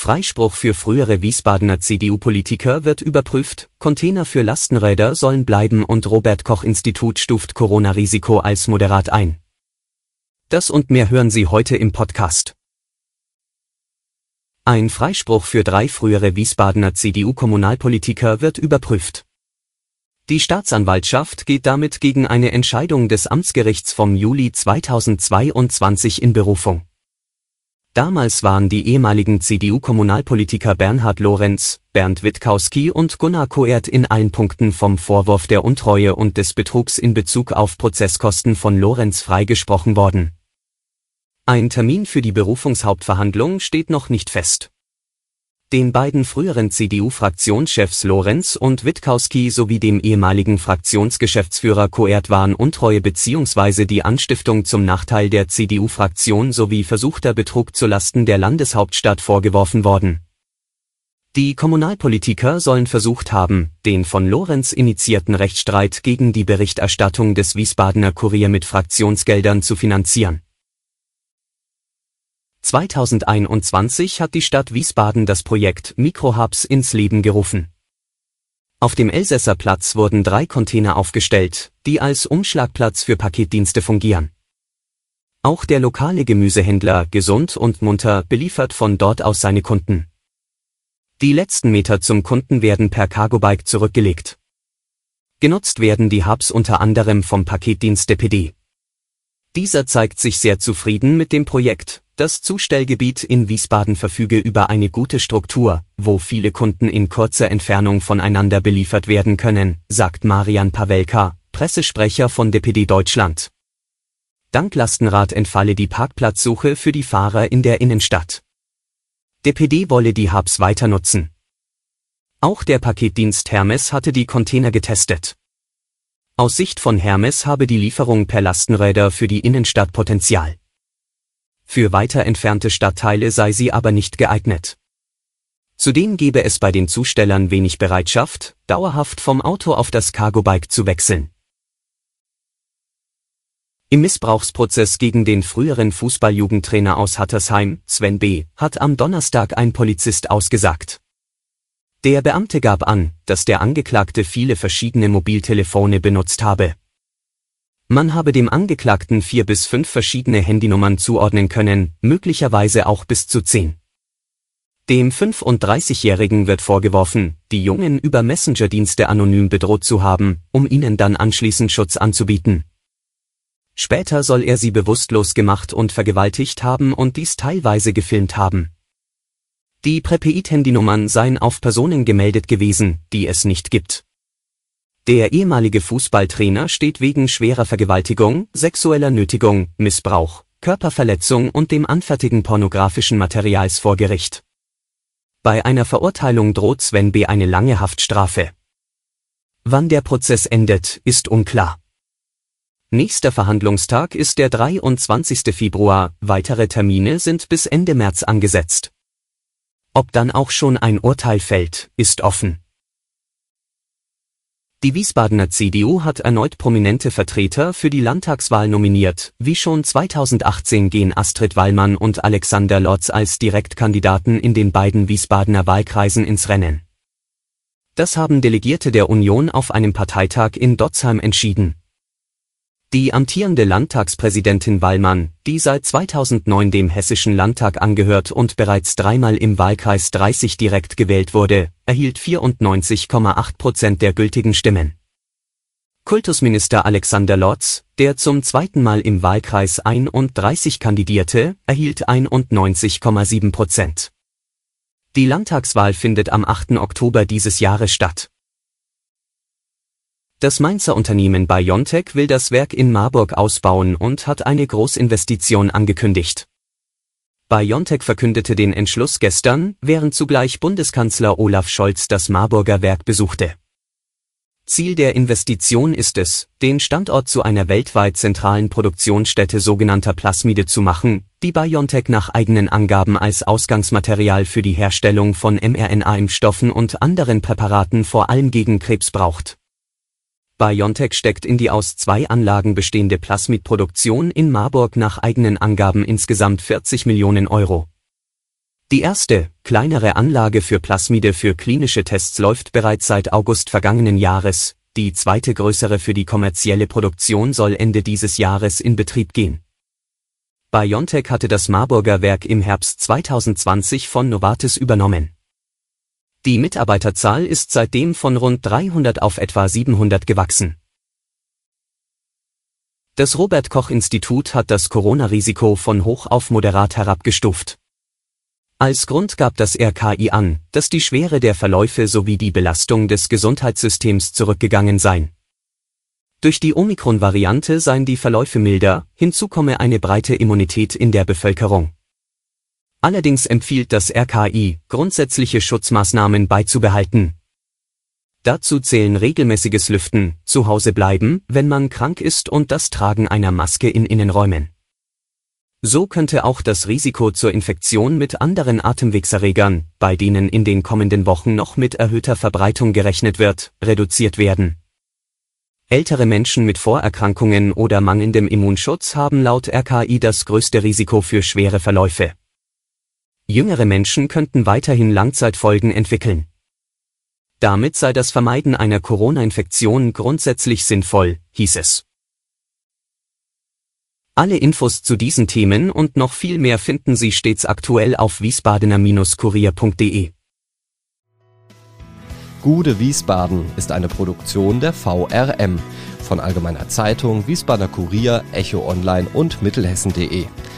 Freispruch für frühere Wiesbadener CDU-Politiker wird überprüft, Container für Lastenräder sollen bleiben und Robert Koch Institut stuft Corona-Risiko als moderat ein. Das und mehr hören Sie heute im Podcast. Ein Freispruch für drei frühere Wiesbadener CDU-Kommunalpolitiker wird überprüft. Die Staatsanwaltschaft geht damit gegen eine Entscheidung des Amtsgerichts vom Juli 2022 in Berufung. Damals waren die ehemaligen CDU-Kommunalpolitiker Bernhard Lorenz, Bernd Witkowski und Gunnar Koert in allen Punkten vom Vorwurf der Untreue und des Betrugs in Bezug auf Prozesskosten von Lorenz freigesprochen worden. Ein Termin für die Berufungshauptverhandlung steht noch nicht fest. Den beiden früheren CDU-Fraktionschefs Lorenz und Witkowski sowie dem ehemaligen Fraktionsgeschäftsführer Koert waren Untreue bzw. die Anstiftung zum Nachteil der CDU-Fraktion sowie versuchter Betrug zulasten der Landeshauptstadt vorgeworfen worden. Die Kommunalpolitiker sollen versucht haben, den von Lorenz initiierten Rechtsstreit gegen die Berichterstattung des Wiesbadener Kurier mit Fraktionsgeldern zu finanzieren 2021 hat die Stadt Wiesbaden das Projekt Mikrohubs ins Leben gerufen. Auf dem Elsässer Platz wurden drei Container aufgestellt, die als Umschlagplatz für Paketdienste fungieren. Auch der lokale Gemüsehändler Gesund und Munter beliefert von dort aus seine Kunden. Die letzten Meter zum Kunden werden per Cargobike zurückgelegt. Genutzt werden die Hubs unter anderem vom Paketdienst DPD. Dieser zeigt sich sehr zufrieden mit dem Projekt, das Zustellgebiet in Wiesbaden verfüge über eine gute Struktur, wo viele Kunden in kurzer Entfernung voneinander beliefert werden können, sagt Marian Pawelka, Pressesprecher von DPD Deutschland. Dank Lastenrad entfalle die Parkplatzsuche für die Fahrer in der Innenstadt. DPD wolle die Hubs weiter nutzen. Auch der Paketdienst Hermes hatte die Container getestet. Aus Sicht von Hermes habe die Lieferung per Lastenräder für die Innenstadt Potenzial. Für weiter entfernte Stadtteile sei sie aber nicht geeignet. Zudem gebe es bei den Zustellern wenig Bereitschaft, dauerhaft vom Auto auf das Cargo-Bike zu wechseln. Im Missbrauchsprozess gegen den früheren Fußballjugendtrainer aus Hattersheim, Sven B., hat am Donnerstag ein Polizist ausgesagt. Der Beamte gab an, dass der Angeklagte viele verschiedene Mobiltelefone benutzt habe. Man habe dem Angeklagten vier bis fünf verschiedene Handynummern zuordnen können, möglicherweise auch bis zu zehn. Dem 35-Jährigen wird vorgeworfen, die Jungen über Messenger-Dienste anonym bedroht zu haben, um ihnen dann anschließend Schutz anzubieten. Später soll er sie bewusstlos gemacht und vergewaltigt haben und dies teilweise gefilmt haben. Die Präpaid-Handynummern seien auf Personen gemeldet gewesen, die es nicht gibt. Der ehemalige Fußballtrainer steht wegen schwerer Vergewaltigung, sexueller Nötigung, Missbrauch, Körperverletzung und dem Anfertigen pornografischen Materials vor Gericht. Bei einer Verurteilung droht Sven B. eine lange Haftstrafe. Wann der Prozess endet, ist unklar. Nächster Verhandlungstag ist der 23. Februar, weitere Termine sind bis Ende März angesetzt. Ob dann auch schon ein Urteil fällt, ist offen. Die Wiesbadener CDU hat erneut prominente Vertreter für die Landtagswahl nominiert, wie schon 2018 gehen Astrid Wallmann und Alexander Lotz als Direktkandidaten in den beiden Wiesbadener Wahlkreisen ins Rennen. Das haben Delegierte der Union auf einem Parteitag in Dotzheim entschieden die amtierende Landtagspräsidentin Wallmann, die seit 2009 dem Hessischen Landtag angehört und bereits dreimal im Wahlkreis 30 direkt gewählt wurde, erhielt 94,8 Prozent der gültigen Stimmen. Kultusminister Alexander Lotz, der zum zweiten Mal im Wahlkreis 31 kandidierte, erhielt 91,7 Prozent. Die Landtagswahl findet am 8. Oktober dieses Jahres statt. Das Mainzer Unternehmen BioNTech will das Werk in Marburg ausbauen und hat eine Großinvestition angekündigt. BioNTech verkündete den Entschluss gestern, während zugleich Bundeskanzler Olaf Scholz das Marburger Werk besuchte. Ziel der Investition ist es, den Standort zu einer weltweit zentralen Produktionsstätte sogenannter Plasmide zu machen, die BioNTech nach eigenen Angaben als Ausgangsmaterial für die Herstellung von mRNA-Impfstoffen und anderen Präparaten vor allem gegen Krebs braucht. BioNTech steckt in die aus zwei Anlagen bestehende Plasmidproduktion in Marburg nach eigenen Angaben insgesamt 40 Millionen Euro. Die erste, kleinere Anlage für Plasmide für klinische Tests läuft bereits seit August vergangenen Jahres, die zweite größere für die kommerzielle Produktion soll Ende dieses Jahres in Betrieb gehen. BioNTech hatte das Marburger Werk im Herbst 2020 von Novartis übernommen. Die Mitarbeiterzahl ist seitdem von rund 300 auf etwa 700 gewachsen. Das Robert Koch Institut hat das Corona-Risiko von hoch auf moderat herabgestuft. Als Grund gab das RKI an, dass die Schwere der Verläufe sowie die Belastung des Gesundheitssystems zurückgegangen seien. Durch die Omikron-Variante seien die Verläufe milder, hinzu komme eine breite Immunität in der Bevölkerung. Allerdings empfiehlt das RKI, grundsätzliche Schutzmaßnahmen beizubehalten. Dazu zählen regelmäßiges Lüften, zu Hause bleiben, wenn man krank ist und das Tragen einer Maske in Innenräumen. So könnte auch das Risiko zur Infektion mit anderen Atemwegserregern, bei denen in den kommenden Wochen noch mit erhöhter Verbreitung gerechnet wird, reduziert werden. Ältere Menschen mit Vorerkrankungen oder mangelndem Immunschutz haben laut RKI das größte Risiko für schwere Verläufe. Jüngere Menschen könnten weiterhin Langzeitfolgen entwickeln. Damit sei das Vermeiden einer Corona-Infektion grundsätzlich sinnvoll, hieß es. Alle Infos zu diesen Themen und noch viel mehr finden Sie stets aktuell auf wiesbadener-kurier.de. Gude Wiesbaden ist eine Produktion der VRM von Allgemeiner Zeitung, Wiesbadener Kurier, Echo Online und Mittelhessen.de.